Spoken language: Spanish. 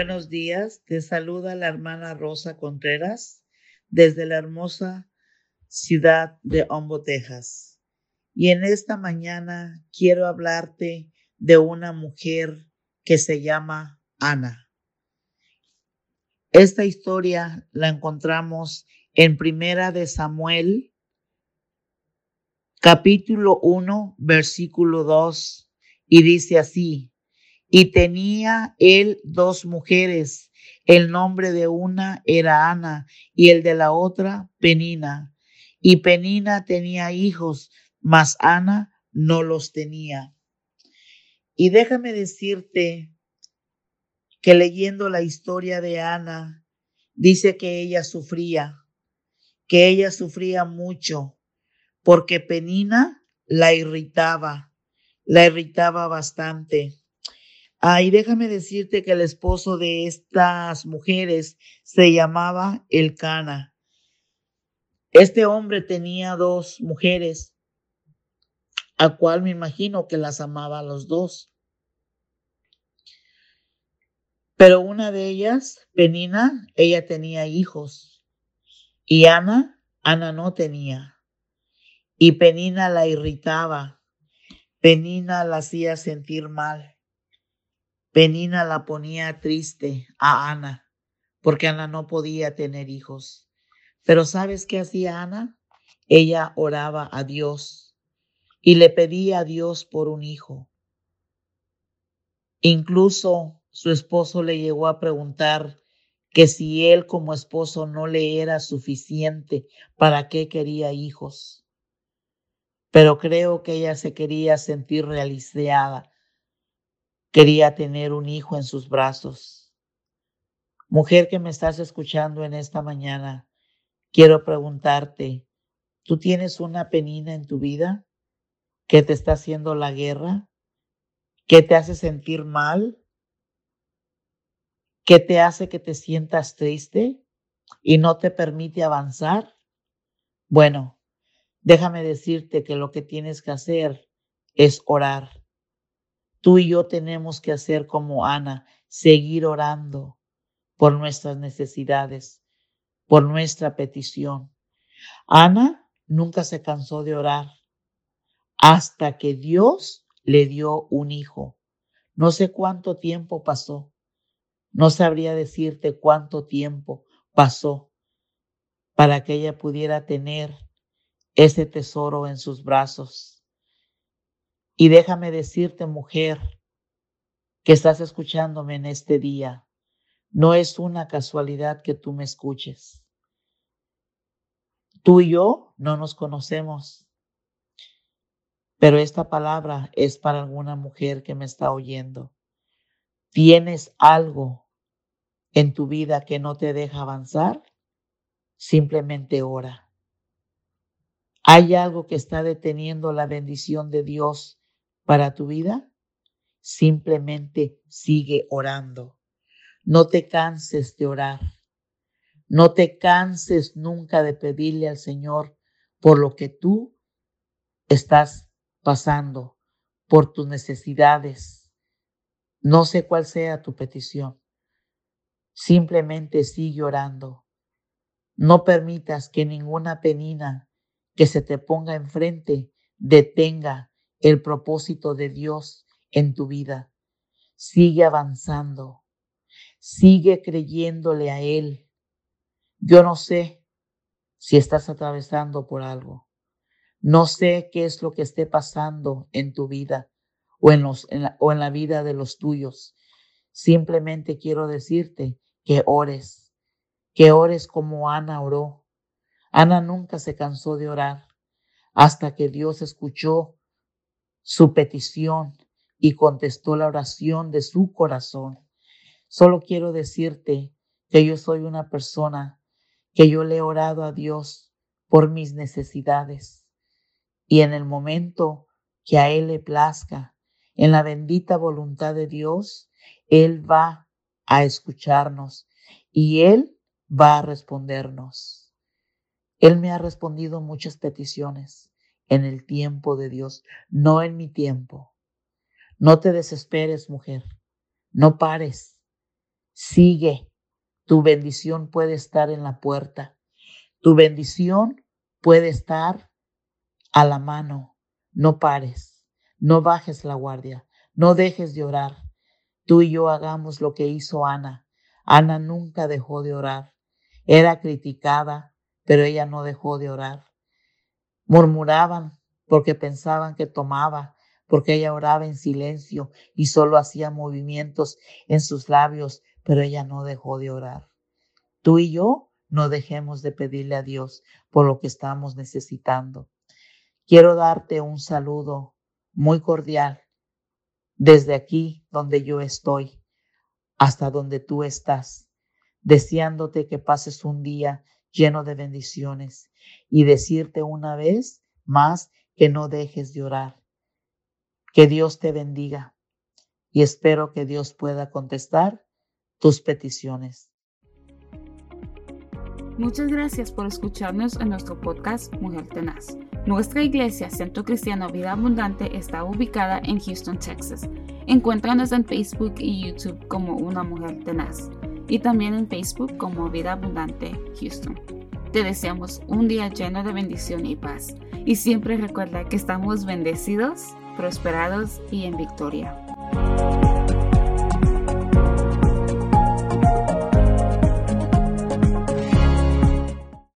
buenos días. Te saluda la hermana Rosa Contreras desde la hermosa ciudad de Hombo, Texas. Y en esta mañana quiero hablarte de una mujer que se llama Ana. Esta historia la encontramos en Primera de Samuel, capítulo 1, versículo 2, y dice así, y tenía él dos mujeres. El nombre de una era Ana y el de la otra Penina. Y Penina tenía hijos, mas Ana no los tenía. Y déjame decirte que leyendo la historia de Ana, dice que ella sufría, que ella sufría mucho, porque Penina la irritaba, la irritaba bastante. Ah, déjame decirte que el esposo de estas mujeres se llamaba Elcana. Este hombre tenía dos mujeres, a cual me imagino que las amaba a los dos. Pero una de ellas, Penina, ella tenía hijos. Y Ana, Ana no tenía. Y Penina la irritaba. Penina la hacía sentir mal. Penina la ponía triste a Ana, porque Ana no podía tener hijos. Pero ¿sabes qué hacía Ana? Ella oraba a Dios y le pedía a Dios por un hijo. Incluso su esposo le llegó a preguntar que si él como esposo no le era suficiente, ¿para qué quería hijos? Pero creo que ella se quería sentir realizada quería tener un hijo en sus brazos. Mujer que me estás escuchando en esta mañana, quiero preguntarte, ¿tú tienes una penina en tu vida que te está haciendo la guerra? ¿Que te hace sentir mal? ¿Que te hace que te sientas triste y no te permite avanzar? Bueno, déjame decirte que lo que tienes que hacer es orar Tú y yo tenemos que hacer como Ana, seguir orando por nuestras necesidades, por nuestra petición. Ana nunca se cansó de orar hasta que Dios le dio un hijo. No sé cuánto tiempo pasó. No sabría decirte cuánto tiempo pasó para que ella pudiera tener ese tesoro en sus brazos. Y déjame decirte, mujer, que estás escuchándome en este día, no es una casualidad que tú me escuches. Tú y yo no nos conocemos, pero esta palabra es para alguna mujer que me está oyendo. ¿Tienes algo en tu vida que no te deja avanzar? Simplemente ora. ¿Hay algo que está deteniendo la bendición de Dios para tu vida, simplemente sigue orando. No te canses de orar. No te canses nunca de pedirle al Señor por lo que tú estás pasando, por tus necesidades. No sé cuál sea tu petición. Simplemente sigue orando. No permitas que ninguna penina que se te ponga enfrente detenga el propósito de Dios en tu vida. Sigue avanzando. Sigue creyéndole a Él. Yo no sé si estás atravesando por algo. No sé qué es lo que esté pasando en tu vida o en, en la vida de los tuyos. Simplemente quiero decirte que ores, que ores como Ana oró. Ana nunca se cansó de orar hasta que Dios escuchó su petición y contestó la oración de su corazón. Solo quiero decirte que yo soy una persona que yo le he orado a Dios por mis necesidades y en el momento que a Él le plazca, en la bendita voluntad de Dios, Él va a escucharnos y Él va a respondernos. Él me ha respondido muchas peticiones en el tiempo de Dios, no en mi tiempo. No te desesperes, mujer. No pares. Sigue. Tu bendición puede estar en la puerta. Tu bendición puede estar a la mano. No pares. No bajes la guardia. No dejes de orar. Tú y yo hagamos lo que hizo Ana. Ana nunca dejó de orar. Era criticada, pero ella no dejó de orar. Murmuraban porque pensaban que tomaba, porque ella oraba en silencio y solo hacía movimientos en sus labios, pero ella no dejó de orar. Tú y yo no dejemos de pedirle a Dios por lo que estamos necesitando. Quiero darte un saludo muy cordial desde aquí donde yo estoy hasta donde tú estás, deseándote que pases un día lleno de bendiciones y decirte una vez más que no dejes de orar. Que Dios te bendiga y espero que Dios pueda contestar tus peticiones. Muchas gracias por escucharnos en nuestro podcast Mujer Tenaz. Nuestra iglesia, Centro Cristiano Vida Abundante, está ubicada en Houston, Texas. Encuéntranos en Facebook y YouTube como Una Mujer Tenaz y también en Facebook como Vida Abundante Houston. Te deseamos un día lleno de bendición y paz. Y siempre recuerda que estamos bendecidos, prosperados y en victoria.